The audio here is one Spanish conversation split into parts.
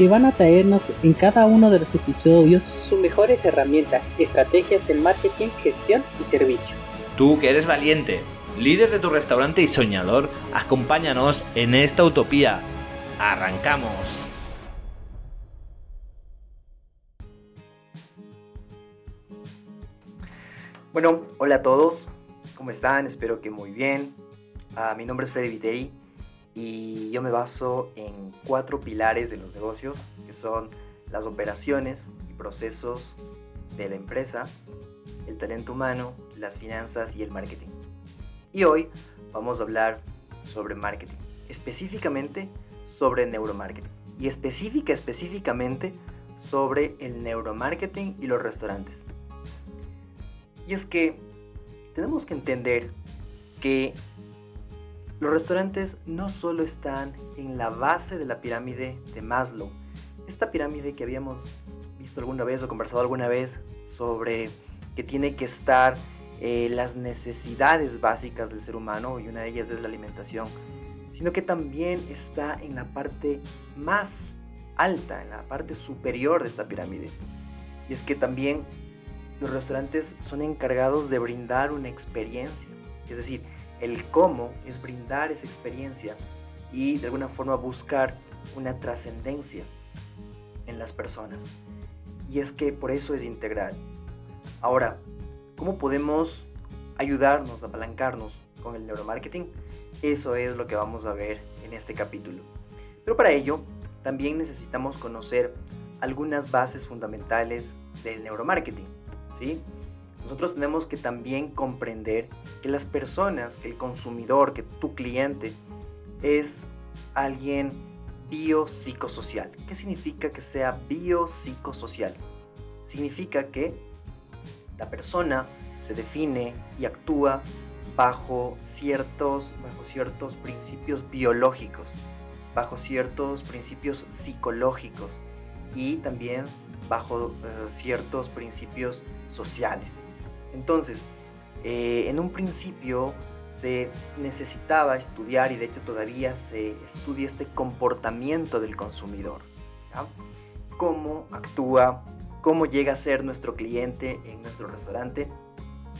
que van a traernos en cada uno de los episodios sus mejores herramientas, estrategias de marketing, gestión y servicio. Tú que eres valiente, líder de tu restaurante y soñador, acompáñanos en esta utopía. ¡Arrancamos! Bueno, hola a todos, ¿cómo están? Espero que muy bien. Ah, mi nombre es Freddy Viteri y yo me baso en cuatro pilares de los negocios, que son las operaciones y procesos de la empresa, el talento humano, las finanzas y el marketing. Y hoy vamos a hablar sobre marketing, específicamente sobre neuromarketing y específica específicamente sobre el neuromarketing y los restaurantes. Y es que tenemos que entender que los restaurantes no solo están en la base de la pirámide de Maslow, esta pirámide que habíamos visto alguna vez o conversado alguna vez sobre que tiene que estar eh, las necesidades básicas del ser humano y una de ellas es la alimentación, sino que también está en la parte más alta, en la parte superior de esta pirámide. Y es que también los restaurantes son encargados de brindar una experiencia, es decir, el cómo es brindar esa experiencia y de alguna forma buscar una trascendencia en las personas. Y es que por eso es integral. Ahora, ¿cómo podemos ayudarnos, apalancarnos con el neuromarketing? Eso es lo que vamos a ver en este capítulo. Pero para ello, también necesitamos conocer algunas bases fundamentales del neuromarketing. ¿sí? Nosotros tenemos que también comprender que las personas, que el consumidor, que tu cliente es alguien biopsicosocial. ¿Qué significa que sea biopsicosocial? Significa que la persona se define y actúa bajo ciertos, bajo ciertos principios biológicos, bajo ciertos principios psicológicos y también bajo eh, ciertos principios sociales. Entonces, eh, en un principio se necesitaba estudiar y de hecho todavía se estudia este comportamiento del consumidor. Cómo actúa, cómo llega a ser nuestro cliente en nuestro restaurante.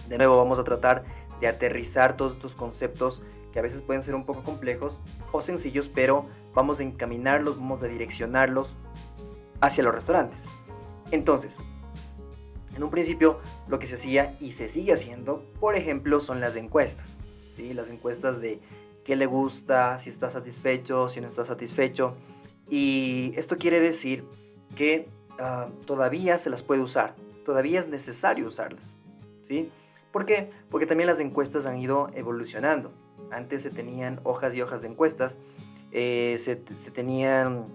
De nuevo vamos a tratar de aterrizar todos estos conceptos que a veces pueden ser un poco complejos o sencillos, pero vamos a encaminarlos, vamos a direccionarlos hacia los restaurantes. Entonces, en un principio lo que se hacía y se sigue haciendo, por ejemplo, son las encuestas. ¿sí? Las encuestas de qué le gusta, si está satisfecho, si no está satisfecho. Y esto quiere decir que ah, todavía se las puede usar, todavía es necesario usarlas. ¿sí? ¿Por qué? Porque también las encuestas han ido evolucionando. Antes se tenían hojas y hojas de encuestas, eh, se, tenían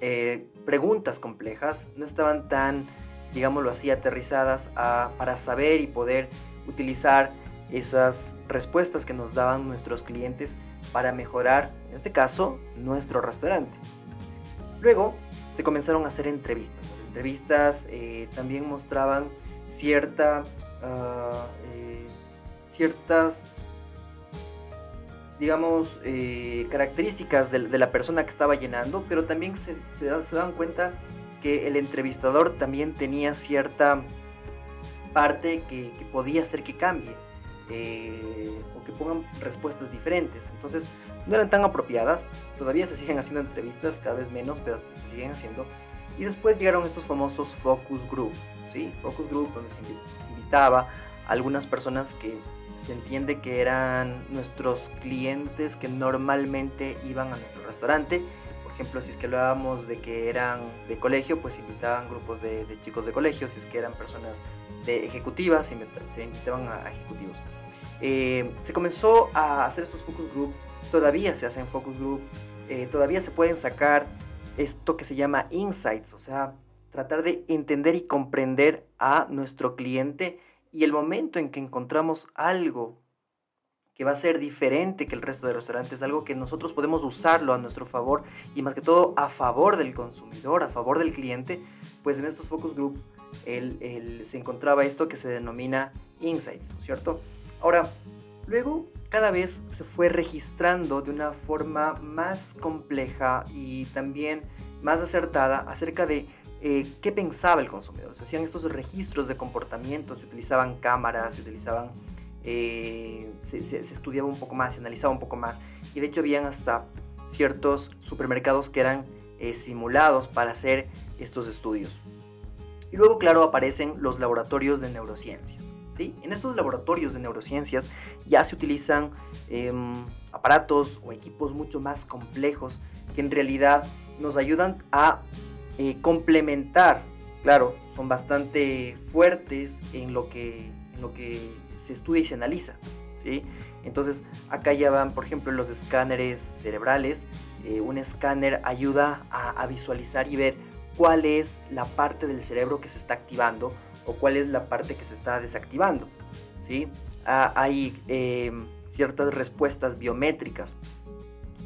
eh, preguntas complejas, no estaban tan digámoslo así, aterrizadas para saber y poder utilizar esas respuestas que nos daban nuestros clientes para mejorar, en este caso, nuestro restaurante. Luego se comenzaron a hacer entrevistas. Las entrevistas eh, también mostraban cierta, ah, eh, ciertas, digamos, eh, características de, la persona que estaba llenando, pero también se, se, se daban cuenta que el entrevistador también tenía cierta parte que, podía hacer que cambie eh, o que pongan respuestas diferentes. Entonces no eran tan apropiadas, todavía se siguen haciendo entrevistas, cada vez menos, pero se siguen haciendo. Y después llegaron estos famosos focus group, ¿sí? Focus group donde se, invitaba a algunas personas que se entiende que eran nuestros clientes que normalmente iban a nuestro restaurante ejemplo, si es que hablábamos de que eran de colegio, pues invitaban grupos de, chicos de colegio, si es que eran personas de ejecutivas, se invitaban a, ejecutivos. Eh, se comenzó a hacer estos focus group, todavía se hacen focus group, eh, todavía se pueden sacar esto que se llama insights, o sea, tratar de entender y comprender a nuestro cliente Y el momento en que encontramos algo que va a ser diferente que el resto de restaurantes, algo que nosotros podemos usarlo a nuestro favor y más que todo a favor del consumidor, a favor del cliente, pues en estos focus group se encontraba esto que se denomina insights, ¿cierto? Ahora, luego cada vez se fue registrando de una forma más compleja y también más acertada acerca de eh, qué pensaba el consumidor. Se hacían estos registros de comportamiento, se utilizaban cámaras, se utilizaban, eh, se, estudiaba un poco más, se analizaba un poco más. Y de hecho habían hasta ciertos supermercados que eran eh, simulados para hacer estos estudios. Y luego, claro, aparecen los laboratorios de neurociencias. ¿sí? En estos laboratorios de neurociencias ya se utilizan em, aparatos o equipos mucho más complejos que en realidad nos ayudan a eh, complementar, claro, son bastante fuertes en lo que, en lo que se estudia y se analiza. ¿sí? Entonces, acá ya van, por ejemplo, los escáneres cerebrales. Eh, un escáner ayuda a, visualizar y ver cuál es la parte del cerebro que se está activando o cuál es la parte que se está desactivando. ¿sí? Ah, hay eh, ciertas respuestas biométricas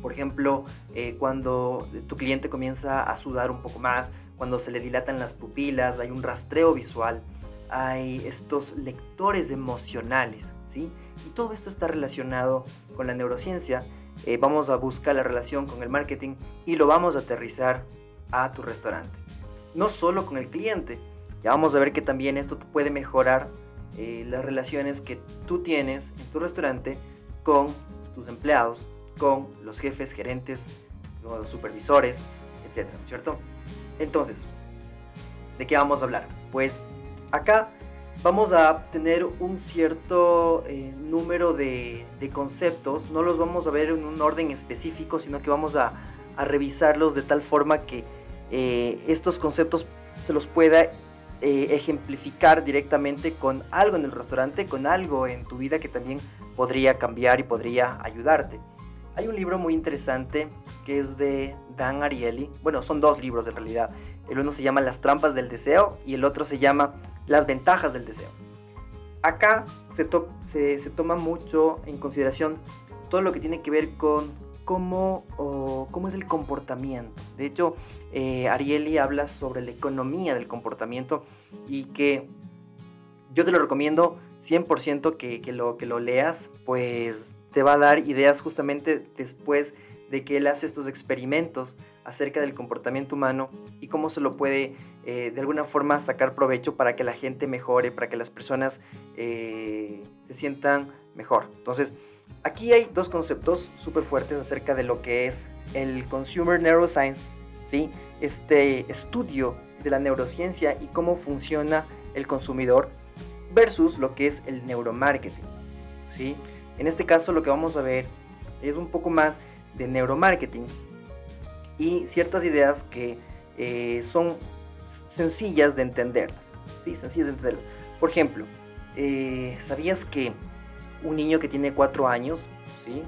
por ejemplo, eh, cuando tu cliente comienza a sudar un poco más, cuando se le dilatan las pupilas, hay un rastreo visual, hay estos lectores emocionales, ¿sí? Y todo esto está relacionado con la neurociencia. Eh, vamos a buscar la relación con el marketing y lo vamos a aterrizar a tu restaurante. No solo con el cliente, ya vamos a ver que también esto puede mejorar eh, las relaciones que tú tienes en tu restaurante con tus empleados, con los jefes, gerentes, los supervisores, etcétera, ¿cierto? Entonces, ¿de qué vamos a hablar? Pues acá vamos a tener un cierto eh, número de, conceptos, no los vamos a ver en un orden específico, sino que vamos a, revisarlos de tal forma que eh, estos conceptos se los pueda eh, ejemplificar directamente con algo en el restaurante, con algo en tu vida que también podría cambiar y podría ayudarte. Hay un libro muy interesante que es de Dan Ariely. Bueno, son dos libros en realidad. El uno se llama Las trampas del deseo y el otro se llama Las ventajas del deseo. Acá se, toma mucho en consideración todo lo que tiene que ver con cómo, cómo es el comportamiento. De hecho, eh, Ariely habla sobre la economía del comportamiento y que yo te lo recomiendo 100% que, que, lo, que lo leas, pues te va a dar ideas justamente después de que él hace estos experimentos acerca del comportamiento humano y cómo se lo puede eh, de alguna forma sacar provecho para que la gente mejore, para que las personas eh, se sientan mejor. Entonces, aquí hay dos conceptos súper fuertes acerca de lo que es el Consumer Neuroscience, ¿sí? este estudio de la neurociencia y cómo funciona el consumidor versus lo que es el neuromarketing. ¿sí? En este caso lo que vamos a ver es un poco más de neuromarketing y ciertas ideas que eh, son sencillas de entenderlas. Sí, sencillas de entenderlas. Por ejemplo, eh, ¿sabías que un niño que tiene 4 años, ¿sí?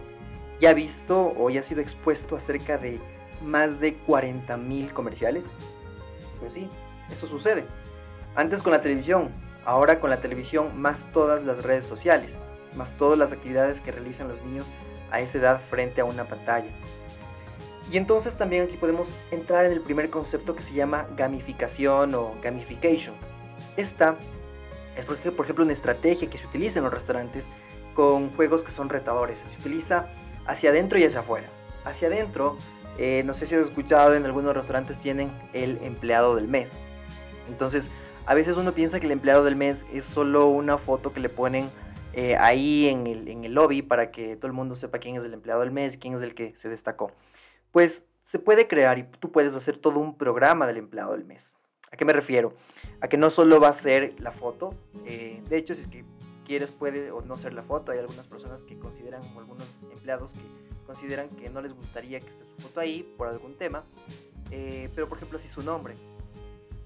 ya ha visto o ya ha sido expuesto a cerca de más de 40.000 comerciales? Pues sí, eso sucede. Antes con la televisión, ahora con la televisión más todas las redes sociales más todas las actividades que realizan los niños a esa edad frente a una pantalla. Y entonces también aquí podemos entrar en el primer concepto que se llama gamificación o gamification. Esta es por ejemplo una estrategia que se utiliza en los restaurantes con juegos que son retadores. Se utiliza hacia adentro y hacia afuera. Hacia adentro, eh, no sé si has escuchado, en algunos restaurantes tienen el empleado del mes. Entonces, a veces uno piensa que el empleado del mes es solo una foto que le ponen eh, ahí en el, en el lobby para que todo el mundo sepa quién es el empleado del mes, quién es el que se destacó. Pues se puede crear y tú puedes hacer todo un programa del empleado del mes. ¿A qué me refiero? A que no solo va a ser la foto. Eh, de hecho, si es que quieres puede o no ser la foto. Hay algunas personas que consideran, o algunos empleados que consideran que no les gustaría que esté su foto ahí por algún tema. Eh, pero por ejemplo, si su nombre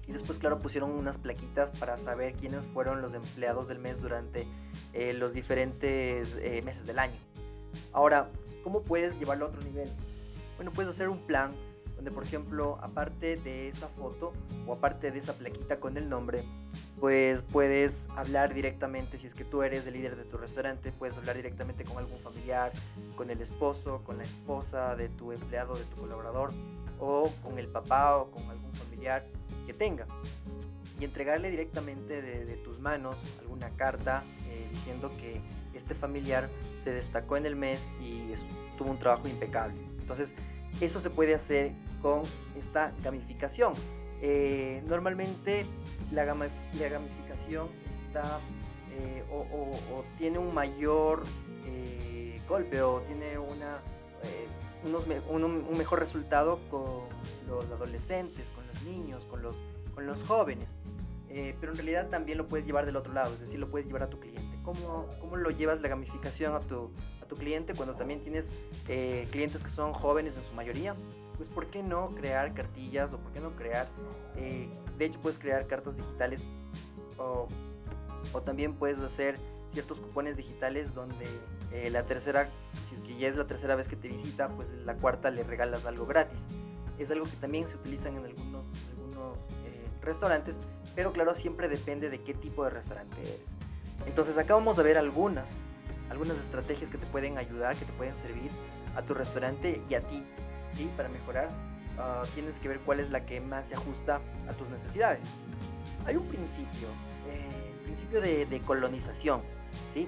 y después, claro, pusieron unas plaquitas para saber quiénes fueron los empleados del mes durante eh, los diferentes meses del año. Ahora, ¿cómo puedes llevarlo a otro nivel? Bueno, puedes hacer un plan donde por ejemplo, aparte de esa foto o aparte de esa plaquita con el nombre, pues puedes hablar directamente, si es que tú eres el líder de tu restaurante, puedes hablar directamente con algún familiar, con el esposo, con la esposa de tu empleado, de tu colaborador, o con el papá o con algún familiar que tenga. Y entregarle directamente de, tus manos alguna carta eh, diciendo que este familiar se destacó en el mes y tuvo un trabajo impecable. Entonces, eso se puede hacer con esta gamificación. Eh, normalmente la, gamificación está eh, o, tiene un mayor eh, golpe o tiene una, un, mejor resultado con los adolescentes, con los niños, con los, con los jóvenes. pero en realidad también lo puedes llevar del otro lado, es decir, lo puedes llevar a tu cliente. ¿Cómo, cómo lo llevas la gamificación a tu, tu cliente cuando también tienes clientes que son jóvenes en su mayoría? pues ¿por qué no crear cartillas o por qué no crear, eh, de hecho puedes crear cartas digitales o, también puedes hacer ciertos cupones digitales donde eh, la tercera, si es que ya es la tercera vez que te visita, pues la cuarta le regalas algo gratis. Es algo que también se utilizan en algunos, algunos eh, restaurantes, pero claro, siempre depende de qué tipo de restaurante eres. Entonces acá vamos a ver algunas, algunas estrategias que te pueden ayudar, que te pueden servir a tu restaurante y a ti ¿sí? Para mejorar, ah, tienes que ver cuál es la que más se ajusta a tus necesidades. Hay un principio, eh, principio de, colonización, ¿sí?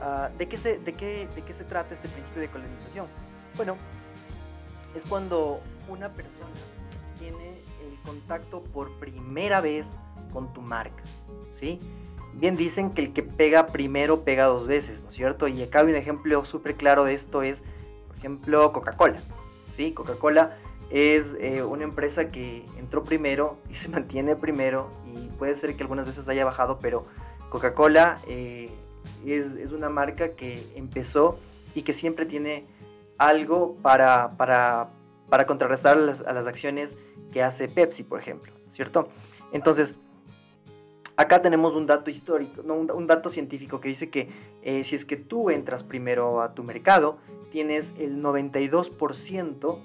Ah, ¿de, qué se, de, qué, ¿De qué se trata este principio de colonización? Bueno, es cuando una persona tiene el contacto por primera vez con tu marca, ¿sí? Bien dicen que el que pega primero pega dos veces, ¿no es cierto? Y acá hay un ejemplo súper claro de esto es, por ejemplo, Coca-Cola. ¿sí? Coca-Cola es eh, una empresa que entró primero y se mantiene primero y puede ser que algunas veces haya bajado, pero Coca-Cola eh, es, una marca que empezó y que siempre tiene algo para, para, contrarrestar a las, acciones que hace Pepsi, por ejemplo, ¿cierto? Entonces, acá tenemos un dato histórico, un, dato científico que dice que eh, si es que tú entras primero a tu mercado, tienes el 92%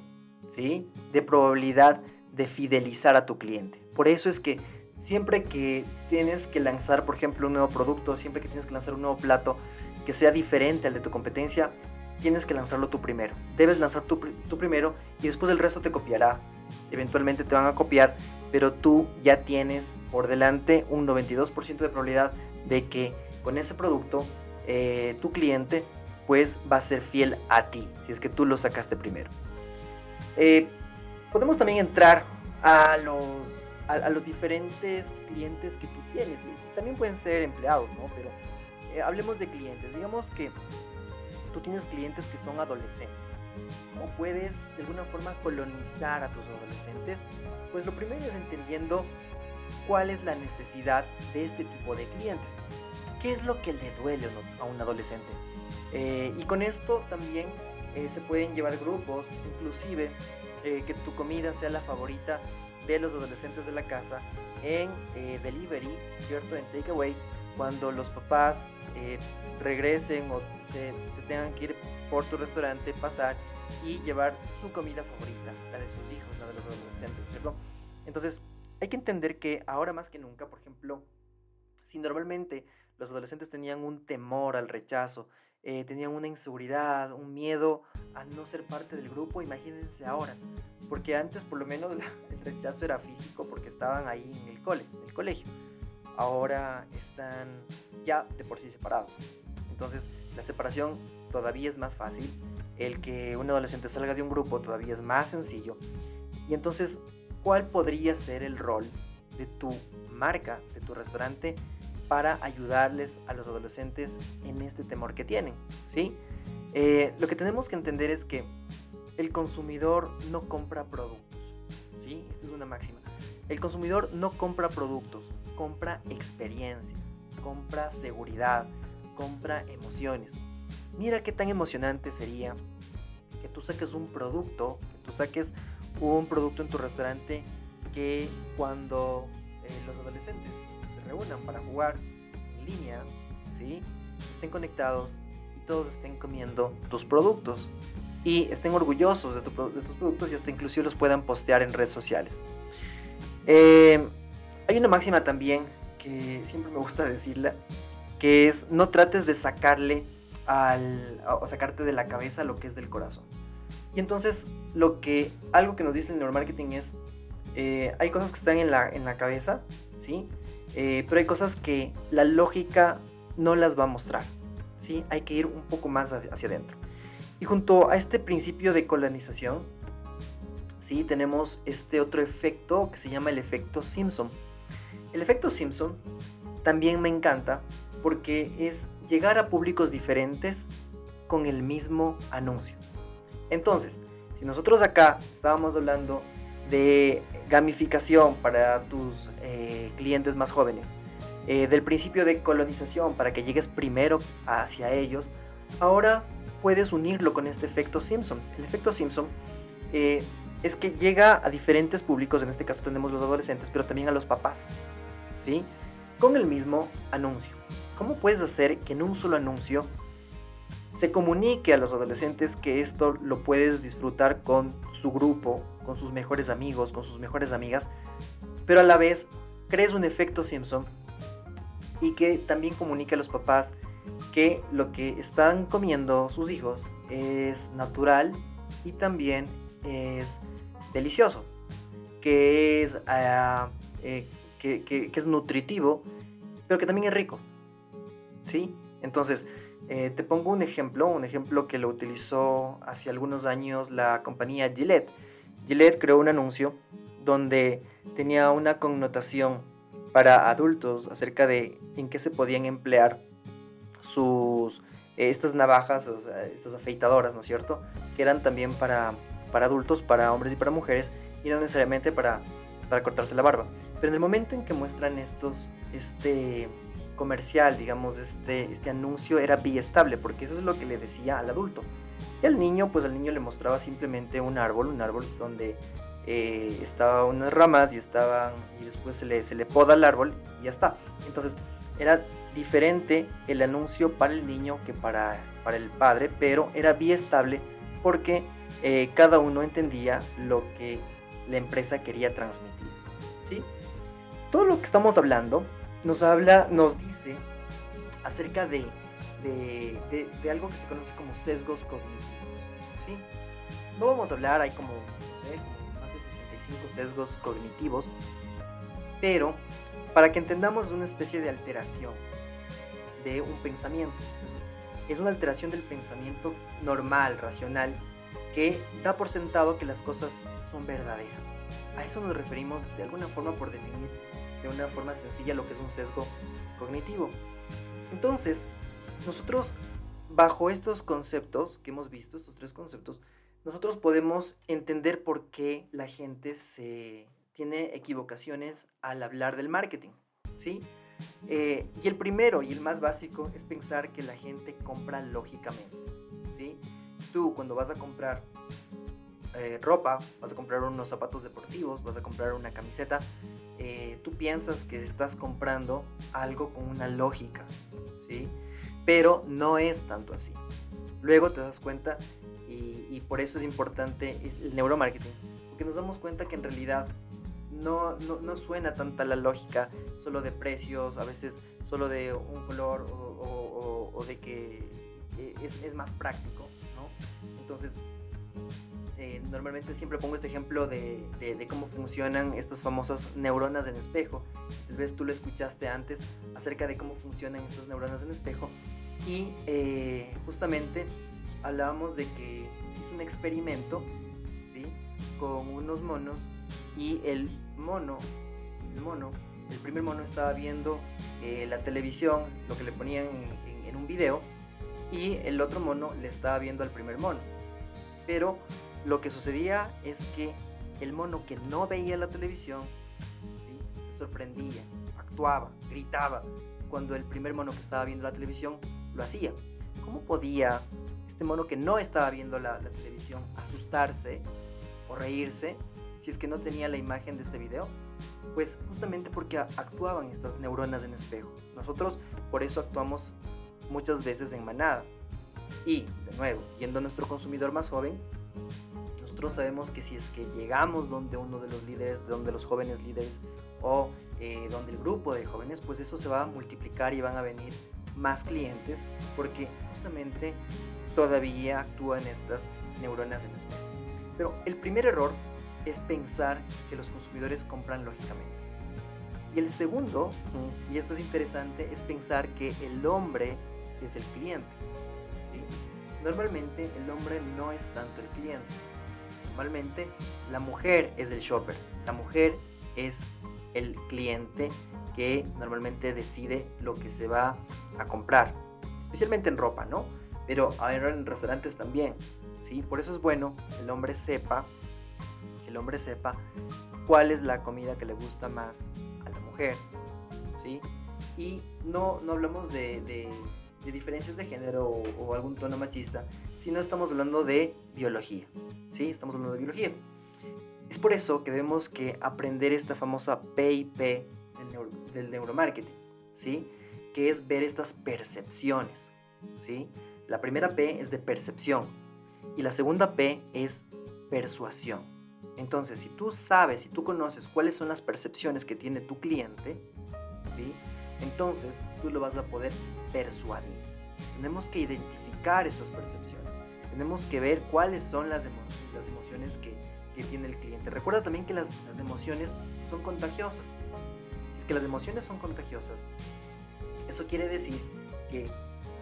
¿sí? de probabilidad de fidelizar a tu cliente. Por eso es que siempre que tienes que lanzar, por ejemplo, un nuevo producto, siempre que tienes que lanzar un nuevo plato que sea diferente al de tu competencia, tienes que lanzarlo tú primero. Debes lanzar tú, primero y después el resto te copiará. Eventualmente te van a copiar, pero tú ya tienes por delante un 92% de probabilidad de que con ese producto eh, tu cliente pues va a ser fiel a ti, si es que tú lo sacaste primero. Eh, podemos también entrar a los, a, los diferentes clientes que tú tienes, también pueden ser empleados, ¿no? Pero eh, hablemos de clientes, digamos que tú tienes clientes que son adolescentes. ¿Cómo puedes de alguna forma colonizar a tus adolescentes? Pues lo primero es entendiendo cuál es la necesidad de este tipo de clientes. ¿Qué es lo que le duele a un adolescente? Eh, y con esto también eh, se pueden llevar grupos, inclusive eh, que tu comida sea la favorita de los adolescentes de la casa en delivery, ¿cierto? En takeaway, cuando los papás regresen o se, se, tengan que ir por tu restaurante, pasar y llevar su comida favorita, la de sus hijos, la de los adolescentes, ¿cierto? Entonces, hay que entender que ahora más que nunca, por ejemplo, si normalmente los adolescentes tenían un temor al rechazo, eh, tenían una inseguridad, un miedo a no ser parte del grupo, imagínense ahora. Porque antes por lo menos el rechazo era físico porque estaban ahí en el cole, en el colegio. Ahora están ya de por sí separados. Entonces la separación todavía es más fácil. El que un adolescente salga de un grupo todavía es más sencillo. Y entonces, ¿cuál podría ser el rol de tu marca, de tu restaurante para ayudarles a los adolescentes en este temor que tienen, ¿sí? Eh, lo que tenemos que entender es que el consumidor no compra productos, ¿sí? Esta es una máxima. El consumidor no compra productos, compra experiencia, compra seguridad, compra emociones. Mira qué tan emocionante sería que tú saques un producto, que tú saques un producto en tu restaurante que cuando eh, los adolescentes reúnan para jugar en línea, ¿sí? estén conectados y todos estén comiendo tus productos. y estén orgullosos de, tu de tus productos y hasta inclusive los puedan postear en redes sociales. Eh, hay una máxima también que siempre me gusta decirla, que es no trates de sacarle al, o sacarte de la cabeza lo que es del corazón. Y entonces lo que, algo que nos dice el neuromarketing es, eh, hay cosas que están en la, en la cabeza, ¿sí? Eh, pero hay cosas que la lógica no las va a mostrar, ¿sí? Hay que ir un poco más hacia adentro. Y junto a este principio de colonización, ¿sí? Tenemos este otro efecto que se llama el efecto Simpson. El efecto Simpson también me encanta porque es llegar a públicos diferentes con el mismo anuncio. Entonces, si nosotros acá estábamos hablando de gamificación para tus eh, clientes más jóvenes, eh, del principio de colonización para que llegues primero hacia ellos, ahora puedes unirlo con este efecto Simpson. El efecto Simpson eh, es que llega a diferentes públicos, en este caso tenemos los adolescentes, pero también a los papás, ¿sí? Con el mismo anuncio. ¿Cómo puedes hacer que en un solo anuncio se comunique a los adolescentes que esto lo puedes disfrutar con su grupo, con sus mejores amigos, con sus mejores amigas, pero a la vez crees un efecto Simpson y que también comunique a los papás que lo que están comiendo sus hijos es natural y también es delicioso, que es, ah, eh, que, es nutritivo, pero que también es rico. ¿Sí? Entonces, eh, te pongo un ejemplo, un ejemplo que lo utilizó hace algunos años la compañía Gillette. Gillette creó un anuncio donde tenía una connotación para adultos acerca de en qué se podían emplear sus eh, estas navajas, estas afeitadoras, ¿no es cierto? Que eran también para, para adultos, para hombres y para mujeres, y no necesariamente para, para cortarse la barba. Pero en el momento en que muestran estos, este comercial, digamos, este, este anuncio era biestable, porque eso es lo que le decía al adulto. Y al niño, pues al niño le mostraba simplemente un árbol, un árbol donde eh, estaban unas ramas y estaban, y después se le, se le poda el árbol y ya está. Entonces, era diferente el anuncio para el niño que para, para el padre, pero era biestable porque eh, cada uno entendía lo que la empresa quería transmitir. ¿sí? Todo lo que estamos hablando nos habla, nos dice acerca de, de, de- algo que se conoce como sesgos cognitivos. ¿sí? No vamos a hablar, hay como, no sé, más de 65 sesgos cognitivos, pero para que entendamos una especie de alteración de un pensamiento. Es una alteración del pensamiento normal, racional, que da por sentado que las cosas son verdaderas. A eso nos referimos de alguna forma por definir de una forma sencilla lo que es un sesgo cognitivo. Entonces, nosotros bajo estos conceptos que hemos visto, estos tres conceptos, nosotros podemos entender por qué la gente se tiene equivocaciones al hablar del marketing, ¿sí? Eh, y el primero y el más básico es pensar que la gente compra lógicamente, ¿sí? Tú cuando vas a comprar eh, ropa, vas a comprar unos zapatos deportivos, vas a comprar una camiseta, eh, tú piensas que estás comprando algo con una lógica, ¿sí? Pero no es tanto así. Luego te das cuenta y, por eso es importante el neuromarketing, porque nos damos cuenta que en realidad no, no, no suena tanta la lógica solo de precios, a veces solo de un color o, de que eh, es, más práctico. Entonces, eh, normalmente siempre pongo este ejemplo de, cómo funcionan estas famosas neuronas en espejo. Tal vez tú lo escuchaste antes acerca de cómo funcionan estas neuronas en espejo. Y eh, justamente hablábamos de que se hizo un experimento ¿sí? con unos monos y el mono, el mono, el primer mono estaba viendo eh, la televisión, lo que le ponían en un video, y el otro mono le estaba viendo al primer mono. Pero lo que sucedía es que el mono que no veía la televisión se sorprendía, actuaba, gritaba, cuando el primer mono que estaba viendo la televisión lo hacía. ¿Cómo podía este mono que no estaba viendo la, televisión asustarse o reírse si es que no tenía la imagen de este video? Pues justamente porque actuaban estas neuronas en espejo. Nosotros por eso actuamos muchas veces en manada. Y, de nuevo, yendo a nuestro consumidor más joven, nosotros sabemos que si es que llegamos donde uno de los líderes, donde los jóvenes líderes o eh, donde el grupo de jóvenes, pues eso se va a multiplicar y van a venir más clientes porque justamente todavía actúan estas neuronas en espejo. Pero el primer error es pensar que los consumidores compran lógicamente. Y el segundo, y esto es interesante, es pensar que el hombre es el cliente. Normalmente el hombre no es tanto el cliente. Normalmente la mujer es el shopper. La mujer es el cliente que normalmente decide lo que se va a comprar. Especialmente en ropa, ¿no? Pero ahora en restaurantes también. ¿sí? Por eso es bueno que el hombre sepa, el hombre sepa cuál es la comida que le gusta más a la mujer. ¿sí? Y no, no hablamos de, diferencias de género o, o, algún tono machista, sino estamos hablando de biología. ¿sí? Estamos hablando de biología. Es por eso que debemos que aprender esta famosa PIP del, neuro, del neuromarketing, ¿sí? Que es ver estas percepciones, ¿sí? La primera P es de percepción y la segunda P es persuasión. Entonces, si tú sabes, si tú conoces cuáles son las percepciones que tiene tu cliente, ¿sí? Entonces, tú lo vas a poder persuadir. Tenemos que identificar estas percepciones. Tenemos que ver cuáles son las, emo las emociones que, que tiene el cliente. Recuerda también que las, las, emociones son contagiosas. Si es que las emociones son contagiosas, eso quiere decir que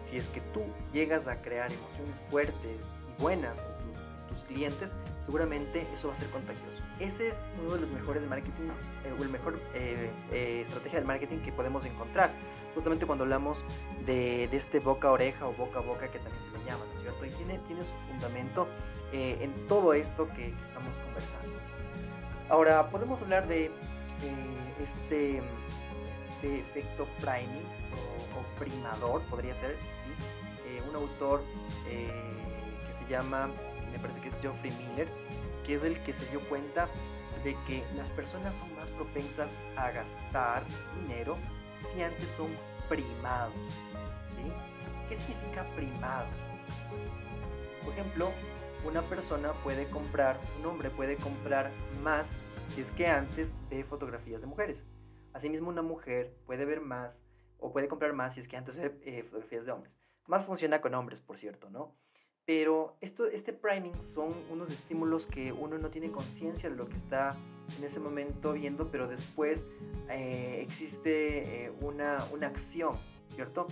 si es que tú llegas a crear emociones fuertes y buenas en tus, en tus clientes, seguramente eso va a ser contagioso. Ese es uno de los mejores marketing, eh, o el mejor eh, eh, estrategia del marketing que podemos encontrar. Justamente cuando hablamos de, de, este boca a oreja o boca a boca que también se le llama, ¿no es cierto? Y tiene, tiene su fundamento eh, en todo esto que, que, estamos conversando. Ahora, podemos hablar de eh, este, este, efecto priming o, o, primador, podría ser, ¿sí? Eh, un autor eh, que se llama, me parece que es Geoffrey Miller, que es el que se dio cuenta de que las personas son más propensas a gastar dinero si antes son primados. ¿sí? ¿Qué significa primados? Por ejemplo, una persona puede comprar, un hombre puede comprar más si es que antes ve fotografías de mujeres. Asimismo, una mujer puede ver más o puede comprar más si es que antes ve eh, fotografías de hombres. Más funciona con hombres, por cierto, ¿no? Pero esto, este priming son unos estímulos que uno no tiene conciencia de lo que está en ese momento viendo, pero después eh, existe eh, una, una acción, ¿cierto?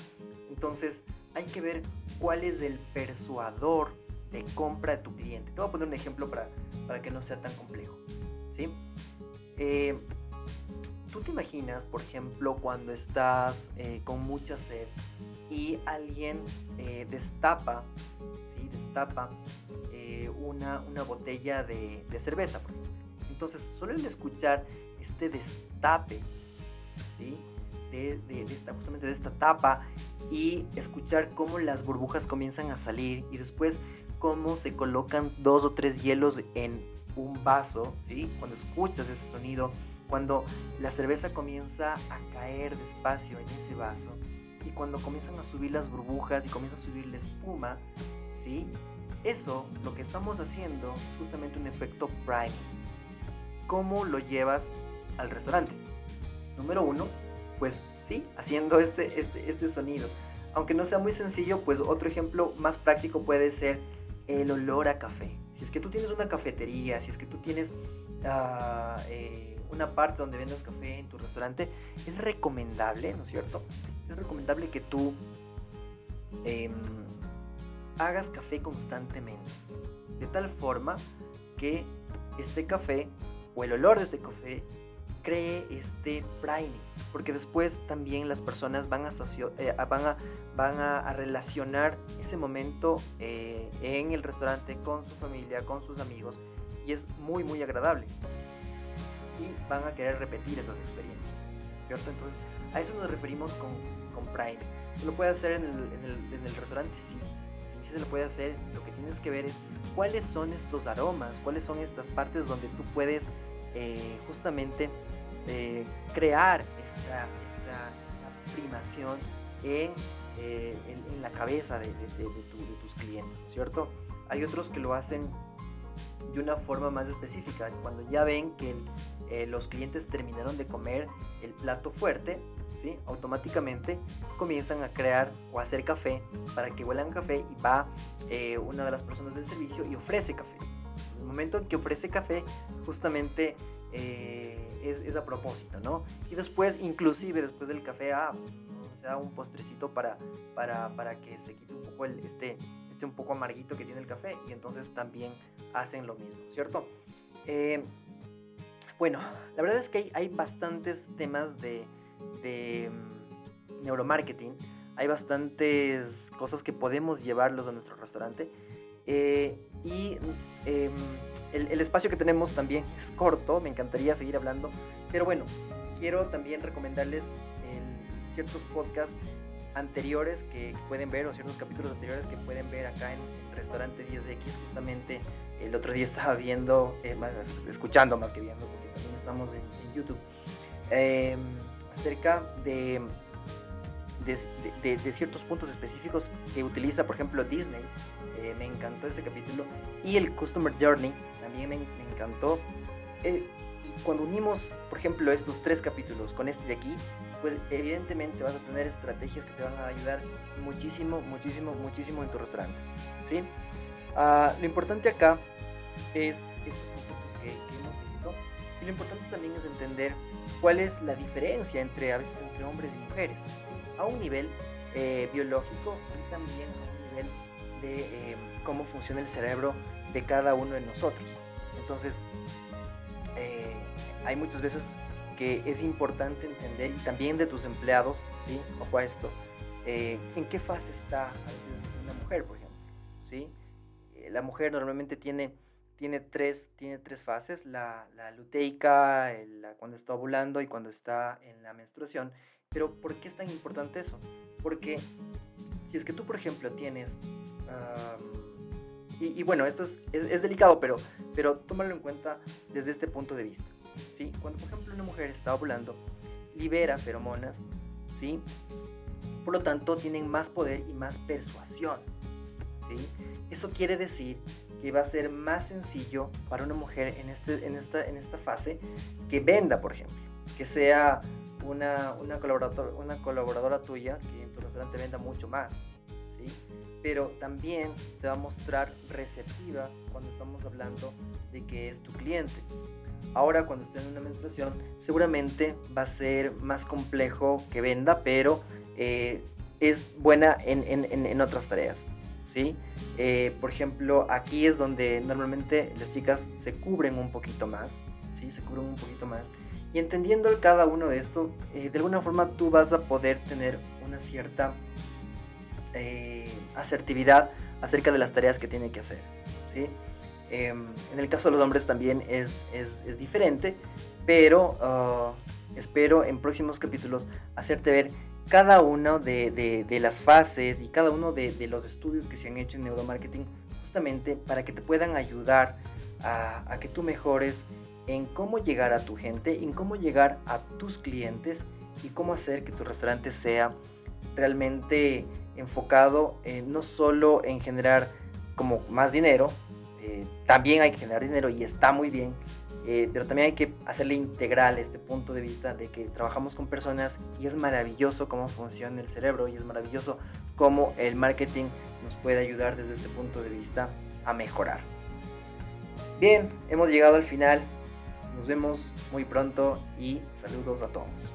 Entonces hay que ver cuál es el persuador de compra de tu cliente. Te voy a poner un ejemplo para, para que no sea tan complejo. ¿sí? Eh, Tú te imaginas, por ejemplo, cuando estás eh, con mucha sed y alguien destapa. Destapa eh, una, una, botella de, cerveza. Entonces, solo el escuchar este destape, ¿sí? De, de, de, esta, justamente de esta tapa y escuchar cómo las burbujas comienzan a salir y después cómo se colocan dos o tres hielos en un vaso, ¿sí? Cuando escuchas ese sonido, cuando la cerveza comienza a caer despacio en ese vaso y cuando comienzan a subir las burbujas y comienza a subir la espuma, ¿sí? Eso, lo que estamos haciendo es justamente un efecto priming. ¿Cómo lo llevas al restaurante? Número uno, pues sí, haciendo este, este, este sonido. Aunque no sea muy sencillo, pues otro ejemplo más práctico puede ser el olor a café. Si es que tú tienes una cafetería, si es que tú tienes uh, eh, una parte donde vendas café en tu restaurante, es recomendable, ¿no es cierto? Es recomendable que tú eh, hagas café constantemente. De tal forma que este café o el olor de este café cree este priming, porque después también las personas van a, eh, van a, van a, a relacionar ese momento eh, en el restaurante con su familia, con sus amigos, y es muy, muy agradable. Y van a querer repetir esas experiencias, ¿cierto? Entonces, a eso nos referimos con, con priming. ¿Se lo puede hacer en el, en el, en el restaurante? Sí, sí, se lo puede hacer. Lo que tienes que ver es cuáles son estos aromas, cuáles son estas partes donde tú puedes eh, justamente eh, crear esta, esta, primación en eh, en, en, la cabeza de, de, de, tu, de, tus clientes, ¿no es cierto? Hay otros que lo hacen de una forma más específica, cuando ya ven que los clientes terminaron de comer el plato fuerte, automáticamente comienzan a crear o hacer café para que huelan café y va eh, una de las personas del servicio y ofrece café. En el momento en que ofrece café, justamente eh, es, es, a propósito, ¿no? Y después, inclusive después del café, ah, se da un postrecito para, para, para que se quite un poco el, este, este un poco amarguito que tiene el café y entonces también hacen lo mismo, ¿cierto? Eh, bueno, la verdad es que hay, hay bastantes temas de, de um, neuromarketing, hay bastantes cosas que podemos llevarlos a nuestro restaurante eh, y eh, el, espacio que tenemos también es corto, me encantaría seguir hablando, pero bueno, quiero también recomendarles ciertos podcasts anteriores que, pueden ver o ciertos capítulos anteriores que pueden ver acá en restaurante 10X justamente el otro día estaba viendo eh, escuchando más que viendo porque también estamos en, YouTube. Eh, acerca de de, ciertos puntos específicos que utiliza por ejemplo Disney eh, me encantó ese capítulo y el Customer Journey también me, encantó eh, y cuando unimos por ejemplo estos tres capítulos con este de aquí pues evidentemente vas a tener estrategias que te van a ayudar muchísimo, muchísimo, muchísimo en tu restaurante. ¿sí? Uh, lo importante acá es estos conceptos que, que, y lo importante también es entender cuál es la diferencia entre a veces entre hombres y mujeres, ¿sí? a un nivel eh, biológico y también a un nivel de eh, cómo funciona el cerebro de cada uno de nosotros. Entonces, eh, hay muchas veces que es importante entender y también de tus empleados, ¿sí? Ojo a esto, eh, en qué fase está a veces una mujer, por ejemplo, ¿sí? Eh, la mujer normalmente tiene, tiene, tres, tiene tres fases, la, la luteica, el, la, cuando está ovulando y cuando está en la menstruación, pero ¿por qué es tan importante eso? Porque si es que tú, por ejemplo, tienes... Y, y, bueno, esto es, es, es delicado, pero, pero tómalo en cuenta desde este punto de vista. ¿sí? Cuando, por ejemplo, una mujer está ovulando, libera feromonas, ¿sí? Por lo tanto, tienen más poder y más persuasión, ¿sí? Eso quiere decir que va a ser más sencillo para una mujer en, este, en, esta, en esta fase que venda, por ejemplo, que sea una, una, colaborador, una colaboradora tuya que en tu restaurante venda mucho más, ¿sí? Pero también se va a mostrar receptiva cuando estamos hablando de que es tu cliente, Ahora cuando esté en una menstruación seguramente va a ser más complejo que venda, pero eh, es buena en, en, en, otras tareas. ¿Sí? Eh, por ejemplo, aquí es donde normalmente las chicas se cubren un poquito más. ¿sí? Se cubren un poquito más. Y entendiendo cada uno de esto, eh, de alguna forma tú vas a poder tener una cierta eh, asertividad acerca de las tareas que tiene que hacer. ¿sí? Eh, en el caso de los hombres también es, es, diferente, pero uh, espero en próximos capítulos hacerte ver cada una de, de, las fases y cada uno de, los estudios que se han hecho en neuromarketing justamente para que te puedan ayudar a, que tú mejores en cómo llegar a tu gente, en cómo llegar a tus clientes y cómo hacer que tu restaurante sea realmente enfocado no solo en generar como más dinero, eh, también hay que generar dinero y está muy bien, eh, pero también hay que hacerle integral este punto de vista de que trabajamos con personas y es maravilloso cómo funciona el cerebro y es maravilloso cómo el marketing nos puede ayudar desde este punto de vista a mejorar. Bien, hemos llegado al final, nos vemos muy pronto y saludos a todos.